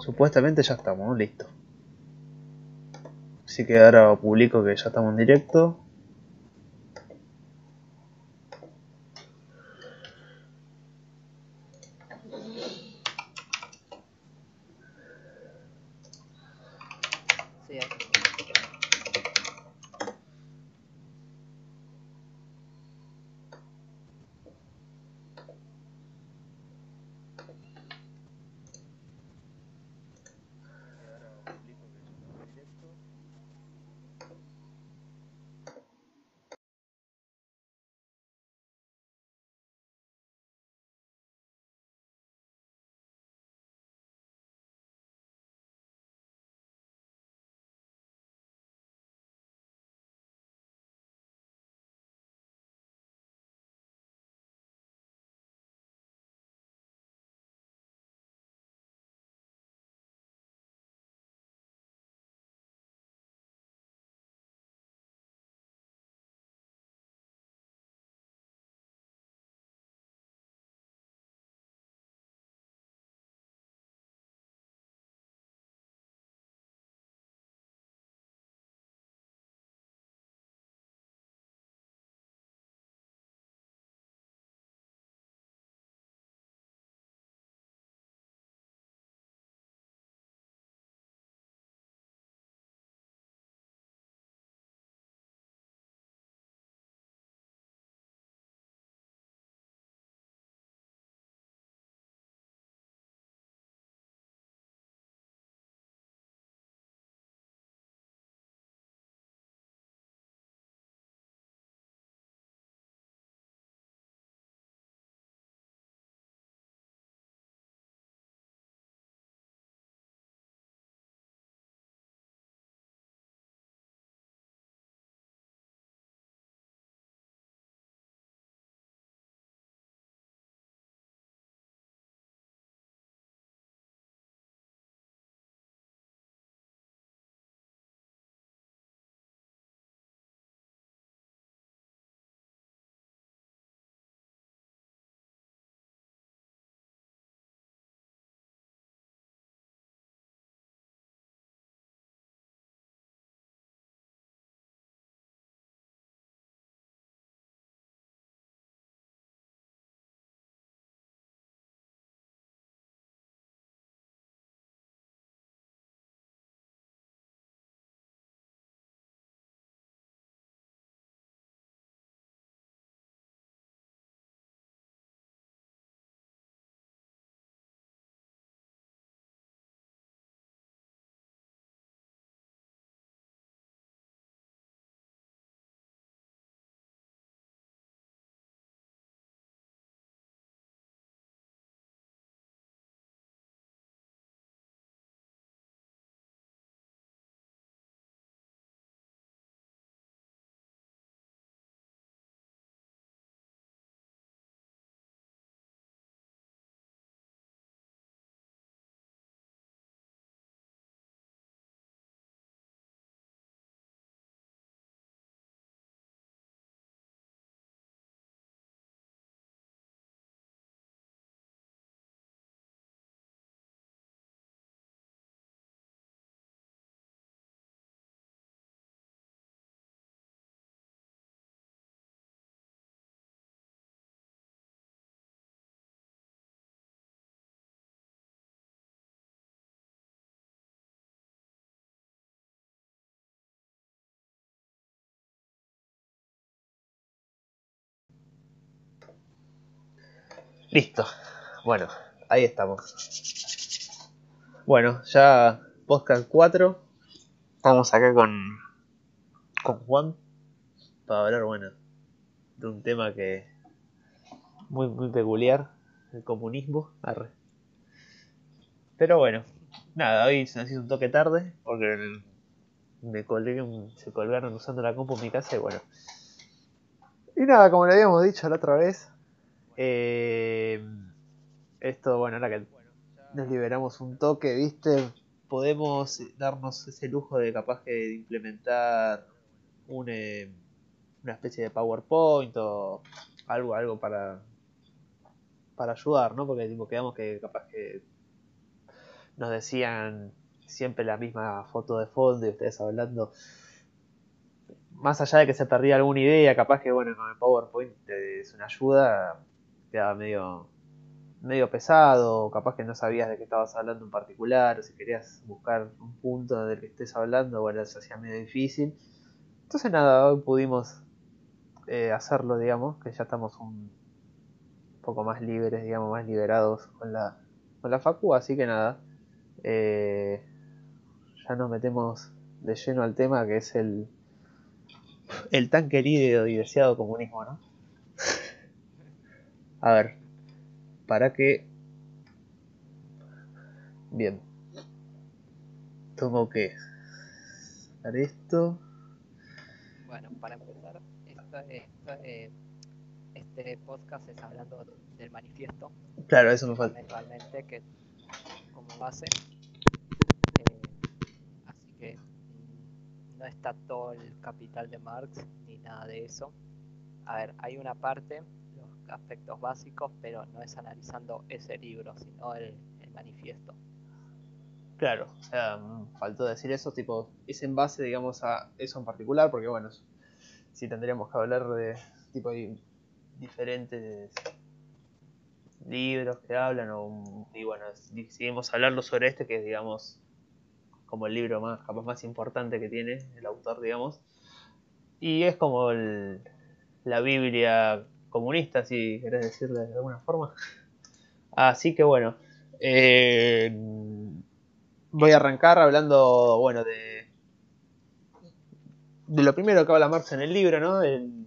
Supuestamente ya estamos, listo. Así que ahora publico que ya estamos en directo. Listo. Bueno, ahí estamos. Bueno, ya podcast 4. Estamos acá con, con Juan para hablar, bueno, de un tema que muy, muy peculiar, el comunismo. Pero bueno, nada, hoy se nos hizo un toque tarde porque me colgué, se colgaron usando la compu en mi casa y bueno. Y nada, como le habíamos dicho la otra vez, eh, esto, bueno, ahora que nos liberamos un toque, ¿viste? Podemos darnos ese lujo de capaz que de implementar eh, una especie de PowerPoint o algo, algo para para ayudar, ¿no? Porque tipo, quedamos que capaz que nos decían siempre la misma foto de fondo y ustedes hablando. Más allá de que se perdía alguna idea, capaz que bueno, con el PowerPoint es una ayuda, quedaba medio medio pesado, capaz que no sabías de qué estabas hablando en particular, o si querías buscar un punto del que estés hablando, bueno, se hacía medio difícil. Entonces nada, hoy pudimos eh, hacerlo, digamos, que ya estamos un poco más libres, digamos, más liberados con la, con la facu, así que nada, eh, ya nos metemos de lleno al tema que es el, el tan querido y deseado comunismo, ¿no? A ver, para que... Bien. Tengo que hacer esto. Bueno, para empezar, este podcast es hablando del manifiesto. Claro, eso me falta. Eventualmente, que como base. Eh, así que no está todo el capital de Marx ni nada de eso. A ver, hay una parte aspectos básicos, pero no es analizando ese libro, sino el, manifiesto. Claro, o mm, faltó decir eso, tipo, es en base, digamos, a eso en particular, porque bueno, si tendríamos que hablar de tipo de diferentes libros que hablan, o, y bueno, decidimos hablarlo sobre este, que es, digamos, como el libro más, capaz más importante que tiene el autor, digamos, y es como la Biblia comunista, si querés decirle de alguna forma. Así que bueno, eh, voy a arrancar hablando, bueno, de, de lo primero que habla Marx en el libro, ¿no?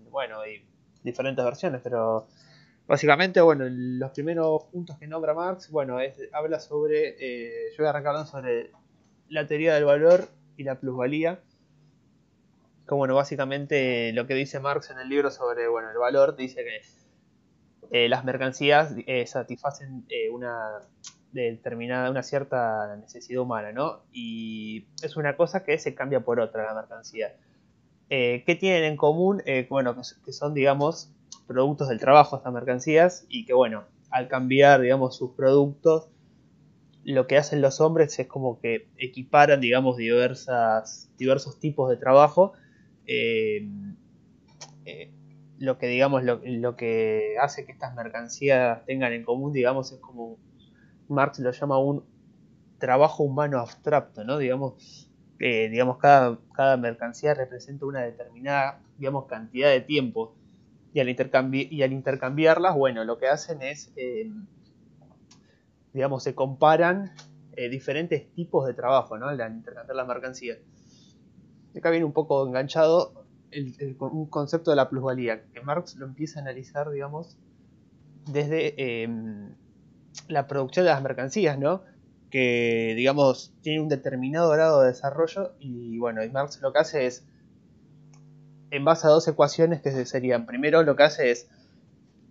bueno, hay diferentes versiones, pero básicamente, bueno, los primeros puntos que nombra Marx, bueno, es, habla sobre, eh, yo voy a arrancar hablando sobre la teoría del valor y la plusvalía que bueno, básicamente lo que dice Marx en el libro sobre bueno, el valor, dice que eh, las mercancías eh, satisfacen eh, una determinada, una cierta necesidad humana, ¿no? Y es una cosa que se cambia por otra la mercancía. ¿Qué tienen en común? bueno, que son, digamos, productos del trabajo estas mercancías y que, bueno, al cambiar, digamos, sus productos, lo que hacen los hombres es como que equiparan, digamos, diversas, diversos tipos de trabajo eh, eh, lo que digamos lo, que hace que estas mercancías tengan en común digamos es como Marx lo llama un trabajo humano abstracto no digamos eh, digamos cada, cada mercancía representa una determinada digamos cantidad de tiempo. Y al, y al intercambiarlas bueno lo que hacen es digamos se comparan diferentes tipos de trabajo no al intercambiar las mercancías acá viene un poco enganchado un concepto de la plusvalía, que Marx lo empieza a analizar, digamos, desde em, la producción de las mercancías, ¿no? Que, digamos, tiene un determinado grado de desarrollo y, bueno, Marx lo que hace es, en base a dos ecuaciones que serían, primero lo que hace es,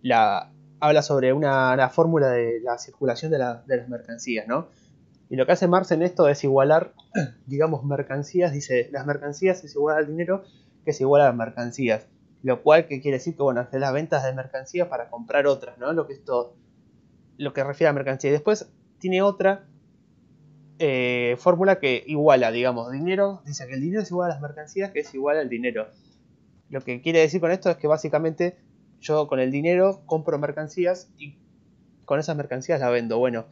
la, habla sobre una, fórmula de la circulación de las mercancías, ¿no? Y lo que hace Marx en esto es igualar, digamos, mercancías, dice, las mercancías es igual al dinero, que es igual a las mercancías. Lo cual que quiere decir que, bueno, hace las ventas de mercancías para comprar otras, ¿no? Lo que esto, lo que refiere a mercancía. Y después tiene otra eh, fórmula que iguala, digamos, dinero, dice que el dinero es igual a las mercancías, que es igual al dinero. Lo que quiere decir con esto es que básicamente yo con el dinero compro mercancías y con esas mercancías las vendo. Bueno,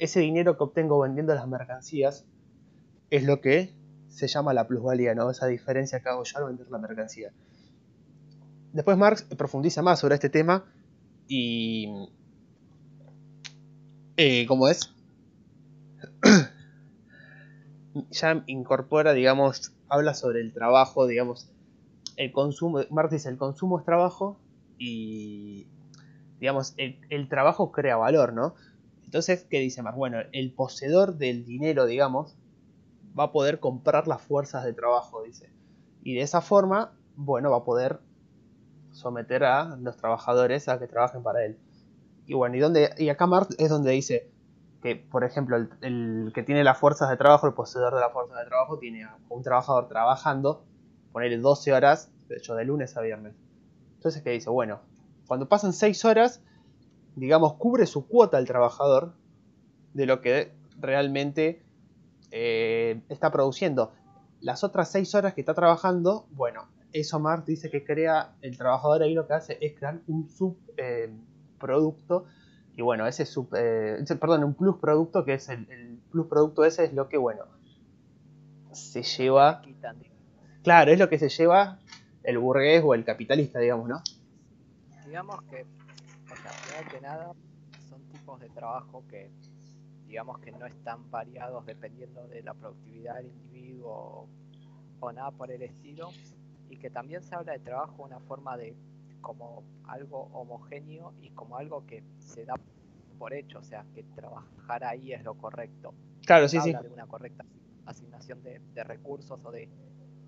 ese dinero que obtengo vendiendo las mercancías es lo que se llama la plusvalía, ¿no? Esa diferencia que hago yo al vender la mercancía. Después Marx profundiza más sobre este tema y... Eh, ¿Cómo es? ya incorpora, digamos, habla sobre el trabajo, digamos, el consumo, Marx dice, el consumo es trabajo y, digamos, el, el trabajo crea valor, ¿no? Entonces, ¿qué dice más? Bueno, el poseedor del dinero, digamos, va a poder comprar las fuerzas de trabajo, dice. Y de esa forma, bueno, va a poder someter a los trabajadores a que trabajen para él. Y bueno, y, donde, y acá Marx es donde dice que, por ejemplo, el, que tiene las fuerzas de trabajo, el poseedor de las fuerzas de trabajo, tiene a un trabajador trabajando, ponerle 12 horas, de hecho, de lunes a viernes. Entonces, ¿qué dice? Bueno, cuando pasan 6 horas, digamos, cubre su cuota al trabajador de lo que realmente eh, está produciendo. Las otras seis horas que está trabajando, bueno, eso Marx dice que crea, el trabajador ahí lo que hace es crear un subproducto. Eh, y bueno, ese sub, eh, perdón, un plus producto que es el, el, plus producto ese es lo que, bueno, se lleva. Claro, es lo que se lleva el burgués o el capitalista, digamos, ¿no? Digamos que, que nada, son tipos de trabajo que, digamos que no están variados dependiendo de la productividad del individuo o nada por el estilo, y que también se habla de trabajo de una forma de como algo homogéneo y como algo que se da por hecho, o sea, que trabajar ahí es lo correcto. Claro, sí, sí. de una correcta asignación de, recursos o de...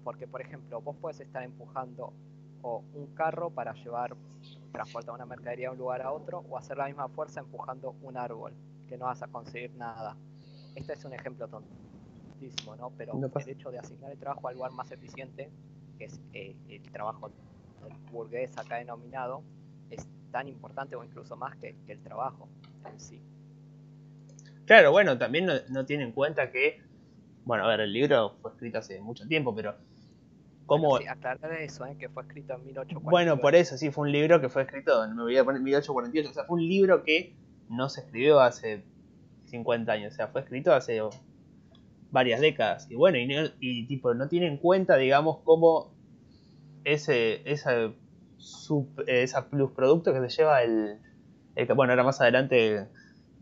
Porque, por ejemplo, vos puedes estar empujando o un carro para llevar, transportar una mercadería de un lugar a otro, o hacer la misma fuerza empujando un árbol, que no vas a conseguir nada. Este es un ejemplo tontísimo, ¿no? Pero el hecho de asignar el trabajo al lugar más eficiente que es eh, el trabajo del burgués acá denominado, es tan importante o incluso más que, el trabajo en sí. Claro, bueno, también no, tiene en cuenta que, bueno, a ver, el libro fue escrito hace mucho tiempo, pero sí, aclarar eso, ¿eh? que fue escrito en 1848. Bueno, por eso, sí, fue un libro que fue escrito, me voy a poner 1848, o sea, fue un libro que no se escribió hace 50 años, o sea, fue escrito hace varias décadas. Y bueno, y, tipo, no tiene en cuenta, digamos, cómo ese, esa, esa plus producto que se lleva el, el, Bueno, ahora más adelante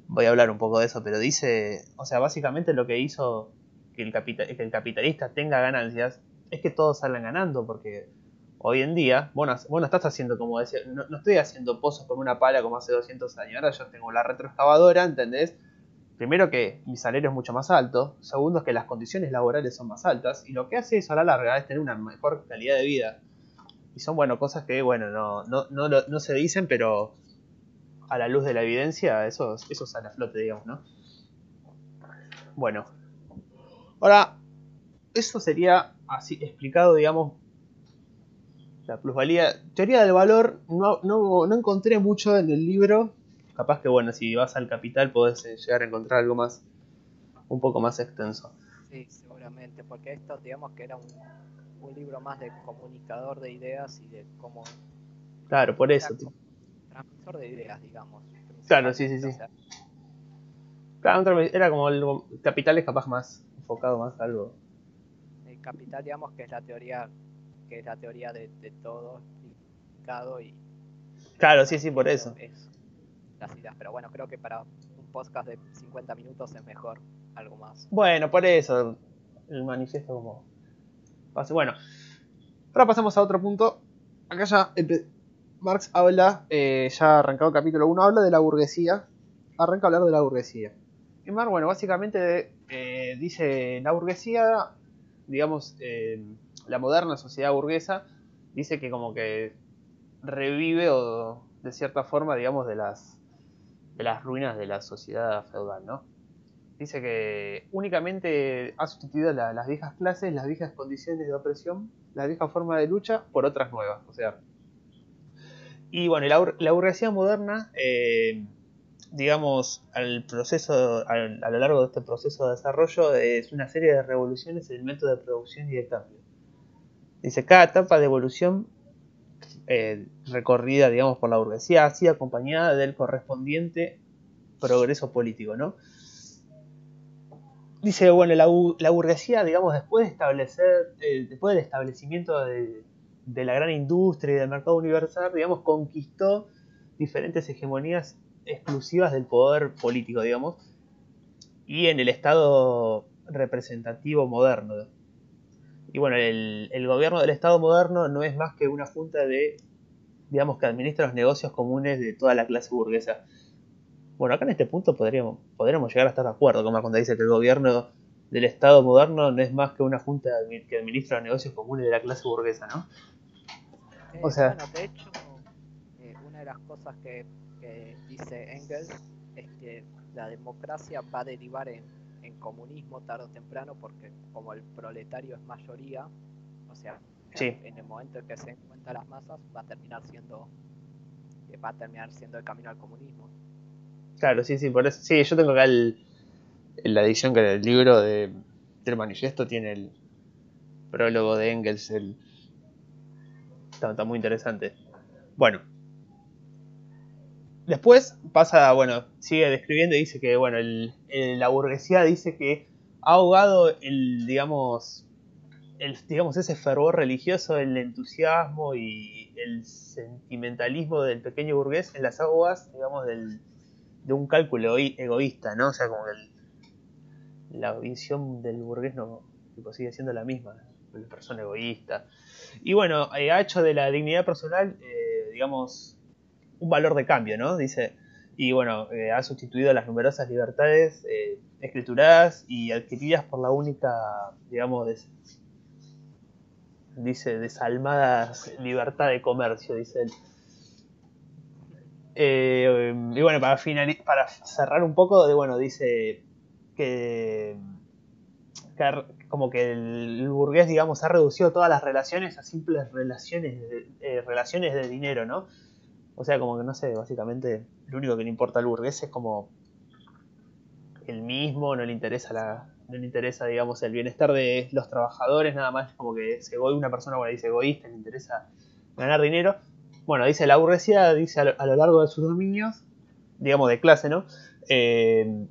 voy a hablar un poco de eso, pero dice, o sea, básicamente lo que hizo que el, capital, que el capitalista tenga ganancias es que todos salgan ganando, porque hoy en día, bueno, bueno estás haciendo como decía, no, no, estoy haciendo pozos con una pala como hace 200 años, ahora yo tengo la retroexcavadora, ¿entendés? Primero que mi salario es mucho más alto, segundo es que las condiciones laborales son más altas y lo que hace eso a la larga es tener una mejor calidad de vida. Y son, bueno, cosas que, bueno, no, no, no, no se dicen, pero a la luz de la evidencia eso, eso sale a flote, digamos, ¿no? Bueno. Ahora, eso sería así explicado, digamos, la plusvalía. Teoría del valor, no, no, no encontré mucho en el libro, capaz que bueno, si vas al capital podés eh, llegar a encontrar algo más, un poco más extenso. Sí, seguramente, porque esto digamos que era un, libro más de comunicador de ideas y de cómo... Claro, por eso. Transmisor de ideas, digamos. Claro, sí, sí, sí. Claro, era como el capital es capaz más enfocado más a algo. Capital, digamos que es la teoría, que es la teoría de, todo explicado y... Claro, sí, sí, por eso las ideas. Pero bueno, creo que para un podcast de 50 minutos es mejor algo más. Bueno, por eso el manifiesto como... Bueno, ahora pasamos a otro punto. Acá ya Marx habla, eh, ya arrancado el capítulo 1, habla de la burguesía. Arranca a hablar de la burguesía. Y Marx, bueno, básicamente eh, dice la burguesía, digamos, eh, la moderna sociedad burguesa, dice que como que revive o de cierta forma, digamos, de las de las ruinas de la sociedad feudal, ¿no? Dice que únicamente ha sustituido las viejas clases, las viejas condiciones de opresión, la vieja forma de lucha por otras nuevas. O sea, y bueno, la, burguesía moderna, eh, digamos, al proceso, a lo largo de este proceso de desarrollo, es una serie de revoluciones en el método de producción y de cambio. Dice, cada etapa de evolución eh, recorrida, digamos, por la burguesía, así acompañada del correspondiente progreso político, ¿no? Dice, bueno, la, burguesía, digamos, después de establecer, eh, después del establecimiento de, la gran industria y del mercado universal, digamos, conquistó diferentes hegemonías exclusivas del poder político, digamos, y en el Estado representativo moderno, y bueno, el, gobierno del Estado moderno no es más que una junta de, digamos, que administra los negocios comunes de toda la clase burguesa. Bueno, acá en este punto podríamos, podríamos llegar a estar de acuerdo, como cuando dice que el gobierno del Estado moderno no es más que una junta que administra los negocios comunes de la clase burguesa, ¿no? o eh, sea, bueno, de hecho, eh, una de las cosas que dice Engels es que la democracia va a derivar en en comunismo tarde o temprano, porque como el proletario es mayoría, o sea, en el momento en que se encuentran las masas, va a terminar siendo que va a terminar siendo el camino al comunismo. Claro, sí, sí, por eso. Sí, yo tengo acá el, la edición que el libro de, del manifiesto tiene el prólogo de Engels. El, está, muy interesante. Bueno. Después pasa, bueno, sigue describiendo y dice que, bueno, el, la burguesía dice que ha ahogado el, digamos, el, digamos, ese fervor religioso, el entusiasmo y el sentimentalismo del pequeño burgués en las aguas, digamos, del, de un cálculo egoísta, ¿no? O sea, como que la visión del burgués no sigue siendo la misma, la persona egoísta. Y bueno, eh, ha hecho de la dignidad personal, eh, digamos, un valor de cambio, ¿no? Dice, y bueno, eh, ha sustituido las numerosas libertades escrituradas y adquiridas por la única, digamos, dice, desalmada libertad de comercio, dice él. Eh, y bueno, para, para cerrar un poco, de, bueno, dice que, como que el, burgués, digamos, ha reducido todas las relaciones a simples relaciones de, eh, relaciones de dinero, ¿no? O sea, como que no sé, básicamente lo único que le importa al burgués es como el mismo, no le interesa no le interesa, digamos, el bienestar de los trabajadores, nada más como que es una persona, bueno, dice egoísta, le interesa ganar dinero, bueno, dice la burguesía, dice a lo, largo de sus dominios, digamos de clase, ¿no? Eh,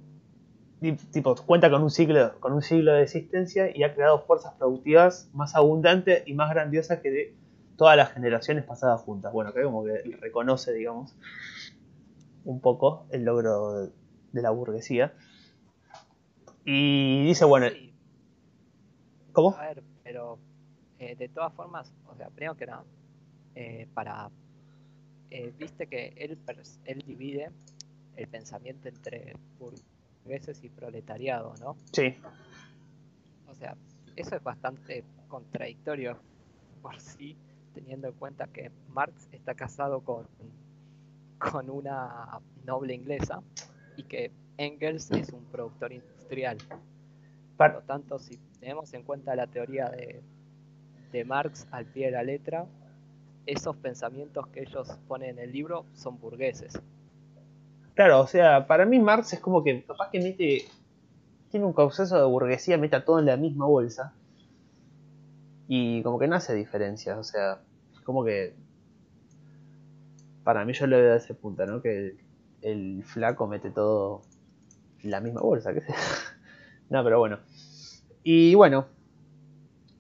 tipo, cuenta con un, ciclo, con un siglo de existencia y ha creado fuerzas productivas más abundantes y más grandiosas que de todas las generaciones pasadas juntas. Bueno, que como que reconoce, digamos, un poco el logro de, la burguesía. Y dice, bueno... ¿Cómo? A ver, pero eh, de todas formas, o sea, primero que nada, eh, para eh, viste que él, él divide el pensamiento entre burgueses y proletariado, ¿no? Sí. O sea, eso es bastante contradictorio por sí, teniendo en cuenta que Marx está casado con, con una noble inglesa y que Engels es un productor industrial. Por lo tanto, si tenemos en cuenta la teoría de, de Marx al pie de la letra, esos pensamientos que ellos ponen en el libro son burgueses. Claro, o sea, para mí Marx es como que capaz que mete, tiene un consenso de burguesía, mete todo en la misma bolsa y como que no hace diferencia, o sea, como que para mí yo lo veo de ese punto, ¿no? Que el, flaco mete todo la misma bolsa, que no, pero bueno. Y bueno,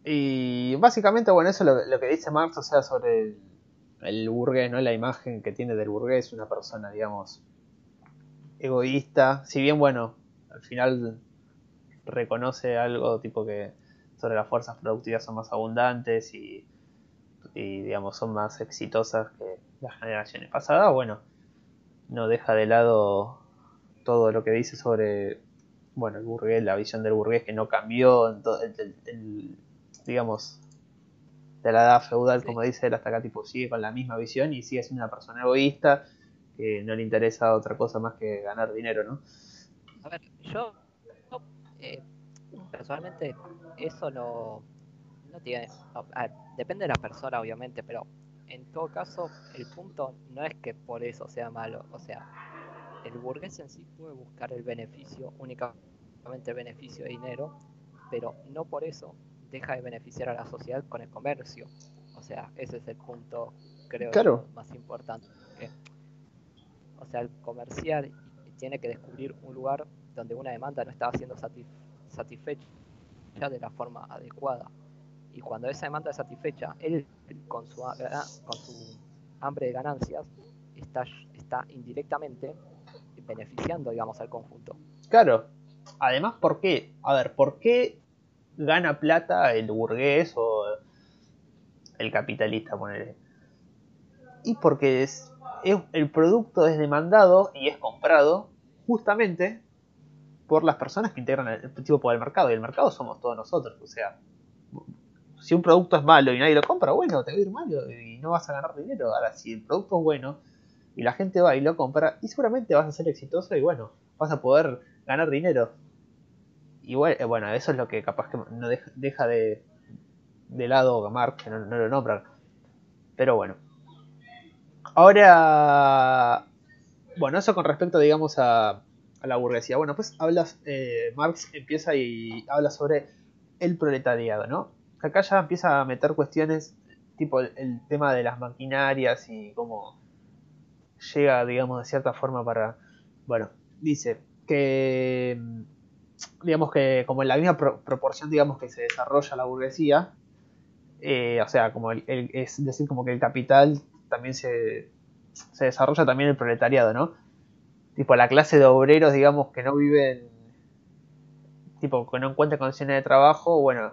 y básicamente, bueno, eso es lo, que dice Marx, o sea, sobre el, burgués, ¿no? La imagen que tiene del burgués, una persona, digamos, egoísta. Si bien, bueno, al final reconoce algo tipo que sobre las fuerzas productivas son más abundantes y, y digamos, son más exitosas que las generaciones pasadas, bueno, no deja de lado todo lo que dice sobre, bueno, el burgués, la visión del burgués que no cambió, en todo el digamos, de la edad feudal, como dice él, hasta acá tipo sigue con la misma visión y sigue siendo una persona egoísta que no le interesa otra cosa más que ganar dinero, ¿no? A ver, yo eh, personalmente eso no, no tiene, depende de la persona obviamente, pero en todo caso el punto no es que por eso sea malo, o sea, el burgués en sí puede buscar el beneficio, únicamente el beneficio de dinero, pero no por eso deja de beneficiar a la sociedad con el comercio. O sea, ese es el punto, creo, más importante. o sea, el comercial tiene que descubrir un lugar donde una demanda no estaba siendo satisfecha de la forma adecuada. Y cuando esa demanda es satisfecha, él con su, con su hambre de ganancias está, indirectamente beneficiando, digamos, al conjunto. Claro. Además, ¿por qué? A ver, ¿por qué gana plata el burgués o el capitalista, ponerle. Y porque es, el producto es demandado y es comprado justamente por las personas que integran el tipo por el mercado. Y el mercado somos todos nosotros. O sea, si un producto es malo y nadie lo compra, bueno, te va a ir malo y no vas a ganar dinero. Ahora, si el producto es bueno y la gente va y lo compra, y seguramente vas a ser exitoso y bueno, vas a poder ganar dinero. Y eh, bueno, eso es lo que capaz que no deja, de, de lado Marx, que no, lo nombran. Pero bueno. Ahora, bueno, eso con respecto, digamos, a, la burguesía. Bueno, pues hablas, eh, Marx empieza y habla sobre el proletariado, ¿no? Acá ya empieza a meter cuestiones tipo el, tema de las maquinarias y cómo llega, digamos, de cierta forma para, bueno, dice que, digamos que como en la misma proporción, digamos, que se desarrolla la burguesía, eh, o sea, como el, es decir, como que el capital también se, se desarrolla también el proletariado, ¿no? Tipo, la clase de obreros, digamos, que no viven, tipo, que no encuentran condiciones de trabajo, bueno,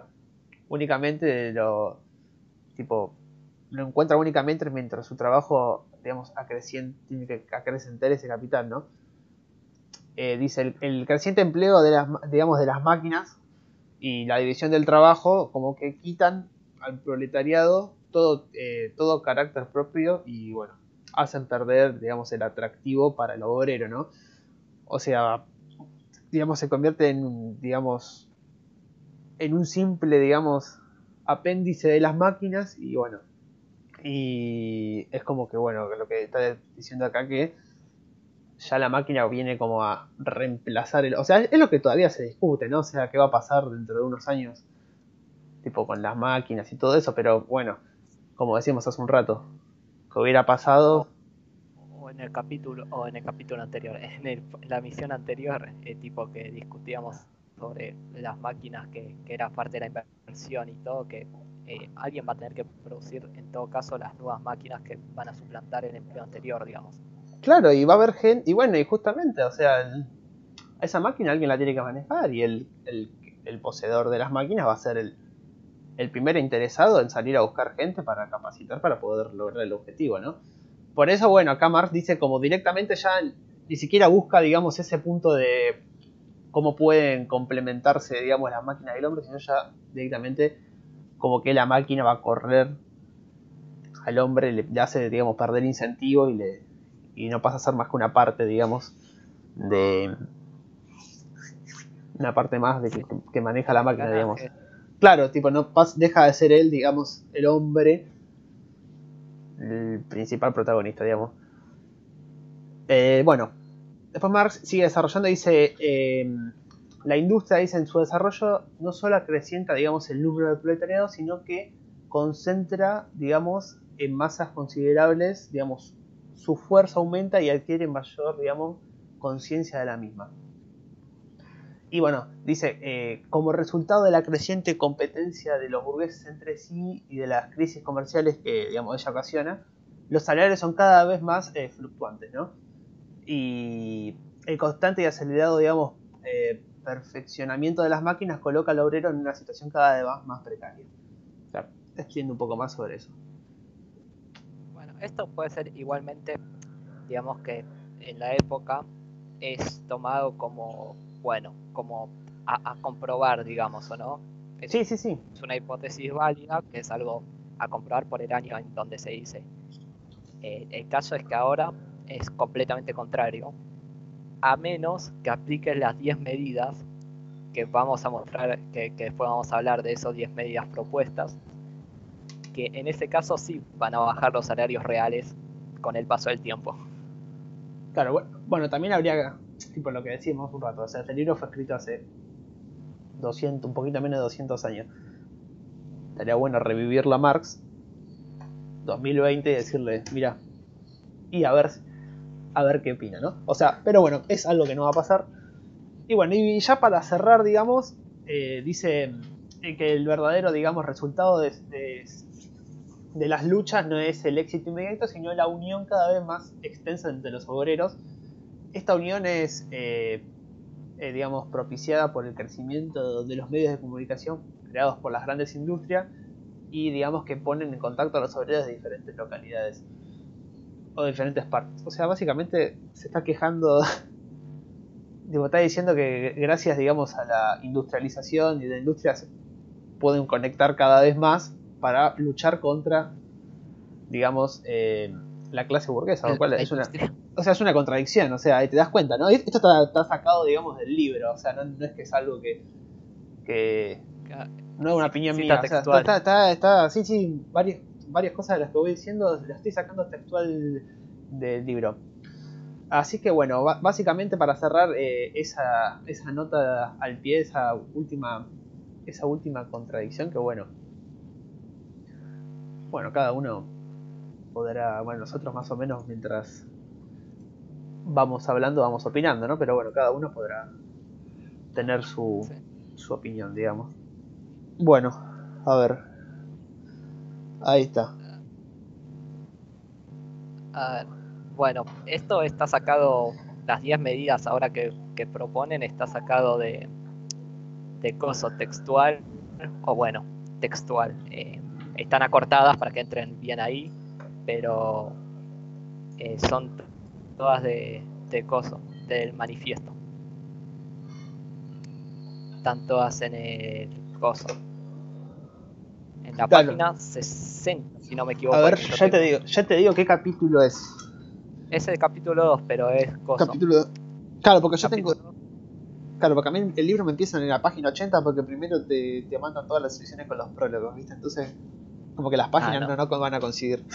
únicamente lo, tipo, lo encuentra únicamente mientras su trabajo, digamos, tiene que acrecentar ese capital, ¿no? Eh, dice, el, creciente empleo de las, digamos, de las máquinas y la división del trabajo como que quitan al proletariado todo, eh, todo carácter propio y, bueno, hacen perder, digamos, el atractivo para el obrero, ¿no? O sea, digamos, se convierte en, digamos, en un simple, digamos, apéndice de las máquinas y bueno, y es como que, bueno, lo que está diciendo acá que ya la máquina viene como a reemplazar el... O sea, es lo que todavía se discute, ¿no? O sea, qué va a pasar dentro de unos años, tipo con las máquinas y todo eso, pero bueno, como decíamos hace un rato, que hubiera pasado... O en el capítulo, o en el capítulo anterior, en, la misión anterior, eh, tipo que discutíamos sobre las máquinas que, que era parte de la inversión y todo, que eh, alguien va a tener que producir en todo caso las nuevas máquinas que van a suplantar el empleo anterior, digamos. Claro, y va a haber gente, y bueno, y justamente, o sea, esa máquina alguien la tiene que manejar y el, el, poseedor de las máquinas va a ser el, el primer interesado en salir a buscar gente para capacitar para poder lograr el objetivo, ¿no? Por eso, bueno, acá Marx dice como directamente ya ni siquiera busca, digamos, ese punto de cómo pueden complementarse, digamos, las máquinas del hombre, sino ya directamente como que la máquina va a correr al hombre, le, hace, digamos, perder incentivo y, le, y no pasa a ser más que una parte, digamos, de una parte más de que, maneja la máquina, digamos. Claro, tipo, no deja de ser él, digamos, el hombre, el principal protagonista, digamos. Eh, bueno, después Marx sigue desarrollando dice, eh, la industria, dice, en su desarrollo no solo acrecienta, digamos, el número de proletariado, sino que concentra, digamos, en masas considerables, digamos, su fuerza aumenta y adquiere mayor, digamos, conciencia de la misma. Y bueno, dice, eh, como resultado de la creciente competencia de los burgueses entre sí y de las crisis comerciales que, digamos, ella ocasiona, los salarios son cada vez más eh, fluctuantes, ¿no? Y el constante y acelerado, digamos, eh, perfeccionamiento de las máquinas coloca al obrero en una situación cada vez más, precaria. O sea, extiende un poco más sobre eso. Bueno, esto puede ser igualmente, digamos que en la época es tomado como, bueno, como a, comprobar, digamos, ¿o no? sí, sí, sí. Es una hipótesis válida que es algo a comprobar por el año en donde se dice. Eh, el caso es que ahora es completamente contrario a menos que apliquen las 10 medidas que vamos a mostrar, que, después vamos a hablar de esas 10 medidas propuestas, que en ese caso sí van a bajar los salarios reales con el paso del tiempo. Claro, bueno, también habría, tipo lo que decimos un rato, o sea, este libro fue escrito hace 200, un poquito menos de 200 años. Estaría bueno revivirlo a Marx 2020 y decirle, mira, y a ver a ver qué opina, ¿no? O sea, pero bueno, es algo que no va a pasar. Y bueno, y ya para cerrar, digamos, eh, dice eh, que el verdadero, digamos, resultado de, las luchas no es el éxito inmediato, sino la unión cada vez más extensa entre los obreros. Esta unión es, eh, digamos, propiciada por el crecimiento de los medios de comunicación creados por las grandes industrias y, digamos, que ponen en contacto a los obreros de diferentes localidades o diferentes partes. O sea, básicamente se está quejando, digo, está diciendo que gracias, digamos, a la industrialización y la industria se pueden conectar cada vez más para luchar contra, digamos, eh, la clase burguesa, lo cual es una, o sea, es una contradicción, o sea, ahí te das cuenta, ¿no? Esto está, sacado, digamos, del libro, o sea, no, es que es algo que, que no es una opinión mía, o sea, está, está, está, sí, sí, varios, varias cosas de las que voy diciendo las estoy sacando textual del libro. Así que bueno, básicamente para cerrar eh, esa, esa nota al pie, esa última, esa última contradicción, que bueno, bueno, cada uno podrá, bueno, nosotros más o menos mientras vamos hablando, vamos opinando, ¿no? Pero bueno, cada uno podrá tener su, su opinión, digamos. Bueno, a ver. Ahí está. Bueno, esto está sacado, las 10 medidas ahora que, proponen, está sacado de, de coso textual, o bueno, textual. Eh, están acortadas para que entren bien ahí, pero eh, son todas de, de coso, del manifiesto. Están todas en el coso. En la página 60, si no me equivoco. A ver, ya te, digo, ya te digo qué capítulo es. Es el capítulo 2, pero es cosa. Capítulo Claro, porque yo tengo. Claro, porque a mí el libro me empieza en la página 80 porque primero te, te mandan todas las secciones con los prólogos, ¿viste? Entonces, como que las páginas ah, no. No, van a conseguir.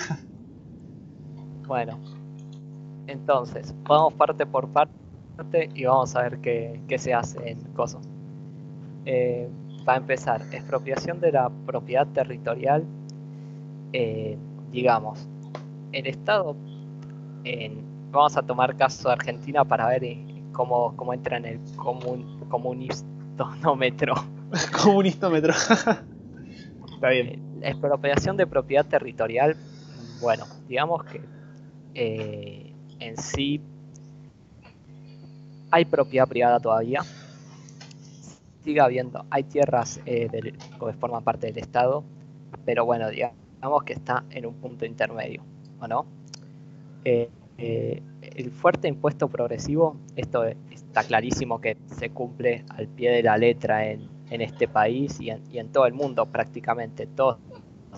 bueno, entonces, vamos parte por parte y vamos a ver qué, qué se hace en COSO. Eh, para empezar, expropiación de la propiedad territorial, eh, digamos, el Estado vamos a tomar caso de Argentina para ver eh, cómo, cómo entra en el comun, comunistómetro. comunistómetro. Está bien. Eh, la expropiación de propiedad territorial, bueno, digamos que eh, en sí hay propiedad privada todavía. Sigue habiendo, hay tierras que forman parte del Estado, pero bueno, digamos que está en un punto intermedio, ¿o no? Eh, eh, el fuerte impuesto progresivo, esto está clarísimo que se cumple al pie de la letra en, este país y en, todo el mundo prácticamente. Todos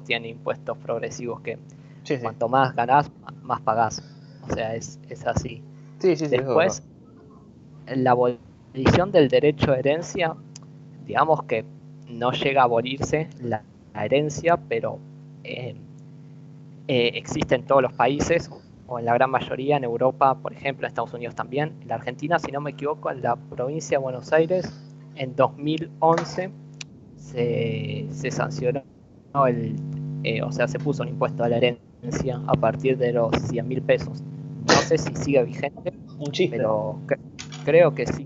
tienen impuestos progresivos que cuanto más ganás, más pagás. O sea, es, así. Después, la abolición del derecho de herencia, digamos que no llega a abolirse la, herencia, pero eh, existe en todos los países o en la gran mayoría, en Europa, por ejemplo, en Estados Unidos también. En la Argentina, si no me equivoco, en la provincia de Buenos Aires, en 2011 se, se sancionó el, eh, o sea, se puso un impuesto a la herencia a partir de los 100 mil pesos. No sé si sigue vigente, un pero creo que sí.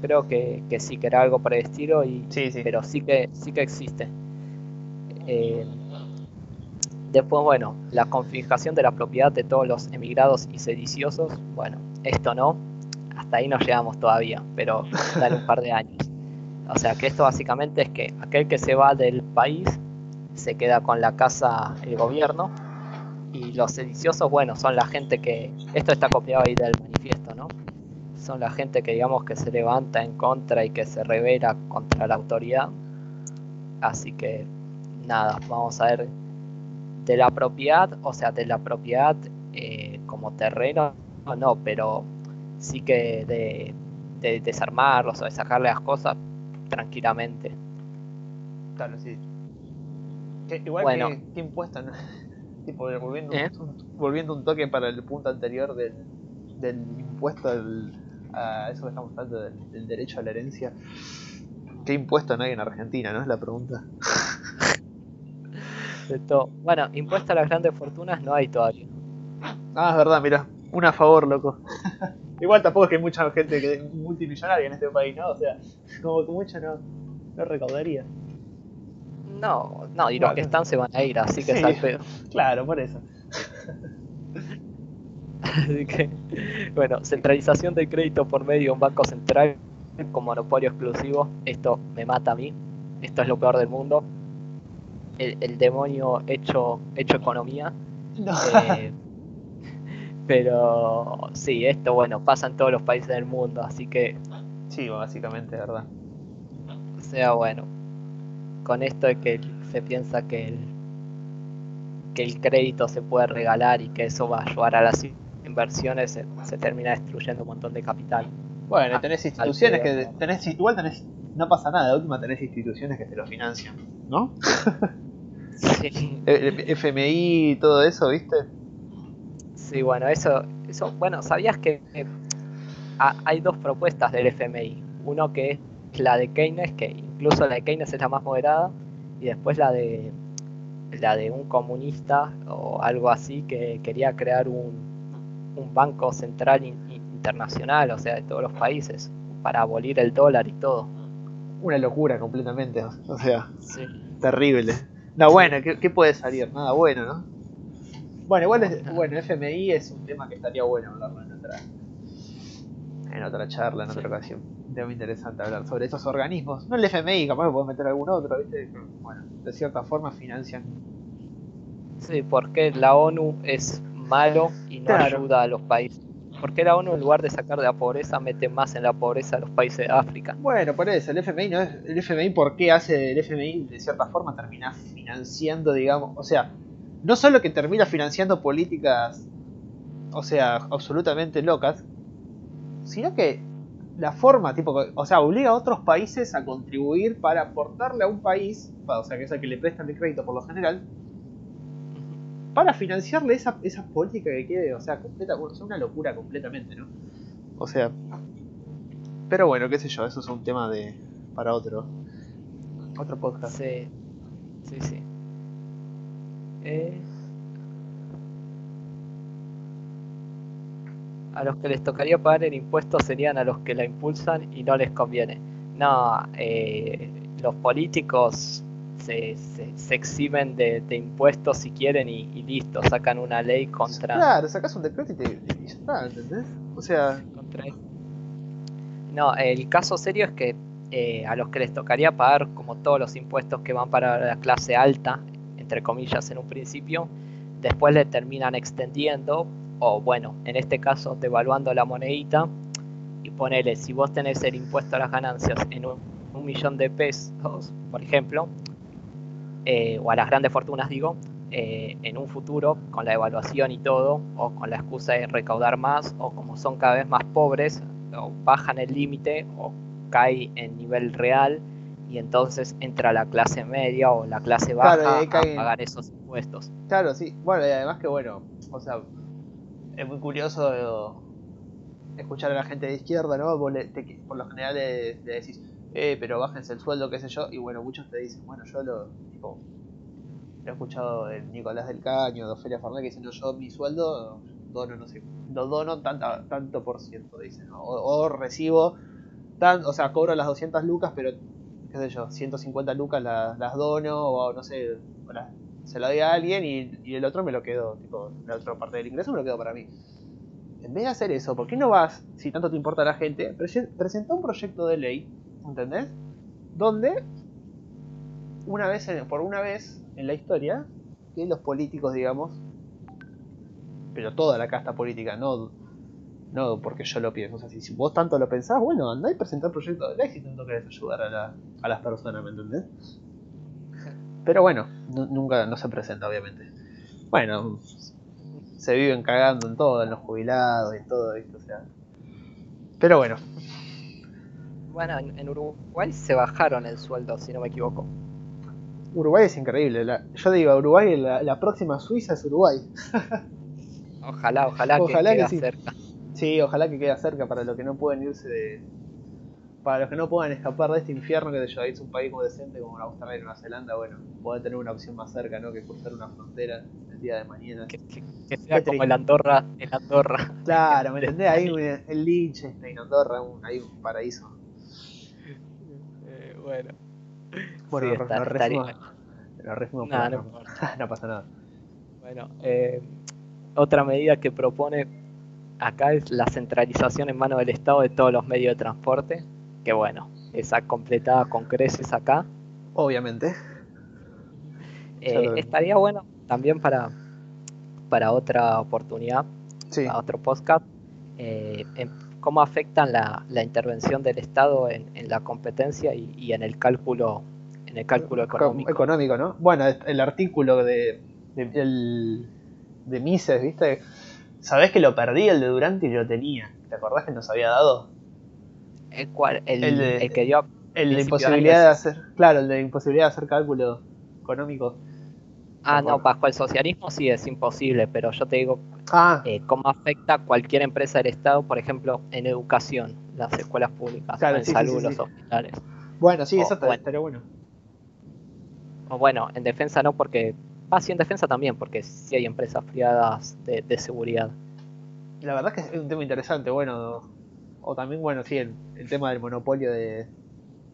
Creo que, que, sí, que era algo para el estilo, y, sí, sí. pero sí que, sí que existe. Eh, Después, bueno, la confiscación de la propiedad de todos los emigrados y sediciosos, bueno, esto no, hasta ahí no llegamos todavía, pero dale un par de años. O sea que esto básicamente es que aquel que se va del país se queda con la casa el gobierno y los sediciosos, bueno, son la gente que, esto está copiado ahí del manifiesto, ¿no? Son la gente que digamos que se levanta en contra y que se revela contra la autoridad. Así que nada, vamos a ver de la propiedad, o sea, de la propiedad eh, como terreno, no, pero sí que de, de desarmarlos o de sacarle las cosas tranquilamente. Claro, sí. igual bueno. que, que impuesto, ¿no? tipo, volviendo, ¿Eh? un, volviendo un toque para el punto anterior del, del impuesto a eso que estamos hablando del, del, derecho a la herencia. ¿Qué impuesto no hay en Argentina? ¿No? Es la pregunta. Bueno, impuesto a las grandes fortunas no hay todavía. Ah, es verdad, mira, un a favor, loco. Igual tampoco es que hay mucha gente que es multimillonaria en este país, ¿no? O sea, como que mucho no, no recaudaría. No, no, y los que están se van a ir, así que sí, pedo. Claro, por eso. así que, bueno, centralización del crédito por medio de un banco central con monopolio exclusivo. Esto me mata a mí. Esto es lo peor del mundo el, demonio hecho, hecho economía. Eh, pero sí, esto bueno, pasa en todos los países del mundo, así que... Sí, básicamente, ¿verdad? O sea, bueno, con esto de que se piensa que el, que el crédito se puede regalar y que eso va a ayudar a las inversiones, se, termina destruyendo un montón de capital. Bueno, tenés instituciones que tenés, igual tenés, no pasa nada, de última tenés instituciones que te lo financian, ¿no? Sí. El FMI y todo eso, ¿viste? Sí, bueno, eso, eso bueno, ¿sabías que eh, ha- hay dos propuestas del FMI? Uno que es la de Keynes, que incluso la de Keynes es la más moderada, y después la de la de un comunista o algo así que quería crear un, un banco central in- in- internacional, o sea, de todos los países, para abolir el dólar y todo. Una locura completamente, o sea, Sí. terrible. No, bueno, ¿qué, qué puede salir? Nada bueno, ¿no? Bueno, igual es, bueno, FMI es un tema que estaría bueno hablarlo en otra, en otra charla, en otra ocasión. Un tema interesante hablar sobre esos organismos. No el FMI, capaz que puedo meter algún otro, ¿viste? Bueno, de cierta forma financian. Sí, porque la ONU es malo y no Claro. ayuda a los países. Porque la ONU en lugar de sacar de la pobreza mete más en la pobreza a los países de África. Bueno, por eso, el FMI no es. El FMI, ¿por qué hace el FMI? De cierta forma termina financiando, digamos. O sea, no solo que termina financiando políticas, o sea, absolutamente locas, sino que la forma, tipo, o sea, obliga a otros países a contribuir para aportarle a un país, o sea, que es el que le prestan el crédito por lo general, para financiarle esa, esa política que quede, o sea, completa, bueno, es una locura completamente, ¿no? O sea, pero bueno, qué sé yo, eso es un tema de para otro otro podcast. Sí, sí, sí. Eh, a los que les tocaría pagar el impuesto serían a los que la impulsan y no les conviene. No, eh, los políticos se, se, se eximen de, de impuestos si quieren y, y listo, sacan una ley contra, Claro, sacas un decreto y te y está, ¿entendés? O sea, contra. No, el caso serio es que eh, a los que les tocaría pagar como todos los impuestos que van para la clase alta, entre comillas en un principio, después le terminan extendiendo, o bueno, en este caso devaluando la monedita, y ponele, si vos tenés el impuesto a las ganancias en un, un millón de pesos, por ejemplo, eh, o a las grandes fortunas digo, eh, en un futuro, con la evaluación y todo, o con la excusa de recaudar más, o como son cada vez más pobres, o bajan el límite, o cae en nivel real, y entonces entra la clase media o la clase baja Claro, a caen- pagar esos impuestos. claro, sí. Bueno, y además que bueno, o sea, es muy curioso escuchar a la gente de izquierda, ¿no? Vos le- te- por lo general le, le decís, eh, pero bájense el sueldo, qué sé yo, y bueno, muchos te dicen, bueno, yo lo, tipo, he escuchado de Nicolás del Caño, de Ofelia Fernández, que dicen, no, yo mi sueldo dono, no sé, lo dono tanta, tanto por ciento, dicen, o, recibo, tan, o sea, cobro las 200 lucas, pero, qué sé yo, 150 lucas las, las dono, o no sé, se lo doy a alguien y, y el otro me lo quedo, tipo, la otra parte del ingreso me lo quedo para mí. En vez de hacer eso, ¿por qué no vas, si tanto te importa la gente, prese- presenta un proyecto de ley, ¿entendés? Donde, una vez, en- por una vez en la historia, que los políticos, digamos, pero toda la casta política, no, no porque yo lo pienso, o sea, si, vos tanto lo pensás, bueno, andá y presentá proyecto de ley si tanto querés ayudar a, la- las personas, ¿me entendés? Pero bueno, nu- nunca no se presenta, obviamente. Bueno, se viven cagando en todo, en los jubilados y todo esto, o sea. Pero bueno, Bueno, en, Uruguay se bajaron el sueldo, si no me equivoco. Uruguay es increíble. la- yo digo, Uruguay, la, la próxima Suiza es Uruguay. Ojalá, ojalá, Ojalá que, que quede sí. cerca. Sí, ojalá que quede cerca para los que no pueden irse de. Para los que no puedan escapar de este infierno que yo es un país como decente como Australia y Nueva Zelanda, bueno, poder tener una opción más cerca, ¿no? Que cruzar una frontera el día de mañana. Que, que- que sea como el Andorra, el Andorra. Claro, ¿me entendés? Ahí un- el Liechtenstein, Andorra, un, ahí un paraíso. Bueno. Bueno, Sí, está- estaría- refuimos- lo refuimos Nah, por- no no, no pasa nada. Bueno, eh, otra medida que propone acá es la centralización en manos del Estado de todos los medios de transporte, que bueno, esa completada con creces acá. Obviamente. Eh, estaría bueno también para, para otra oportunidad, Sí. para otro podcast, eh, en cómo afectan la, la intervención del Estado en, en la competencia y, y en el cálculo en el cálculo económico. Económico, ¿no? Bueno, el artículo de, de, el- de Mises, ¿viste? Sabés que lo perdí el de Durante y lo tenía. ¿Te acordás que nos había dado? El, cual, el, El de- el que dio El de imposibilidad de de hacer, claro, el de imposibilidad de hacer cálculo económico. Ah, no, bajo el socialismo sí es imposible, pero yo te digo Ah, eh, cómo afecta cualquier empresa del Estado, por ejemplo, en educación, las escuelas públicas, Claro, en sí, salud, sí, los hospitales. bueno, sí, o- eso bueno. estaría bueno. O bueno, en defensa no, porque. Ah, sí, en defensa también, porque sí hay empresas privadas de, de seguridad. La verdad es que es un tema interesante, bueno. O también, bueno, sí, el, el tema del monopolio de.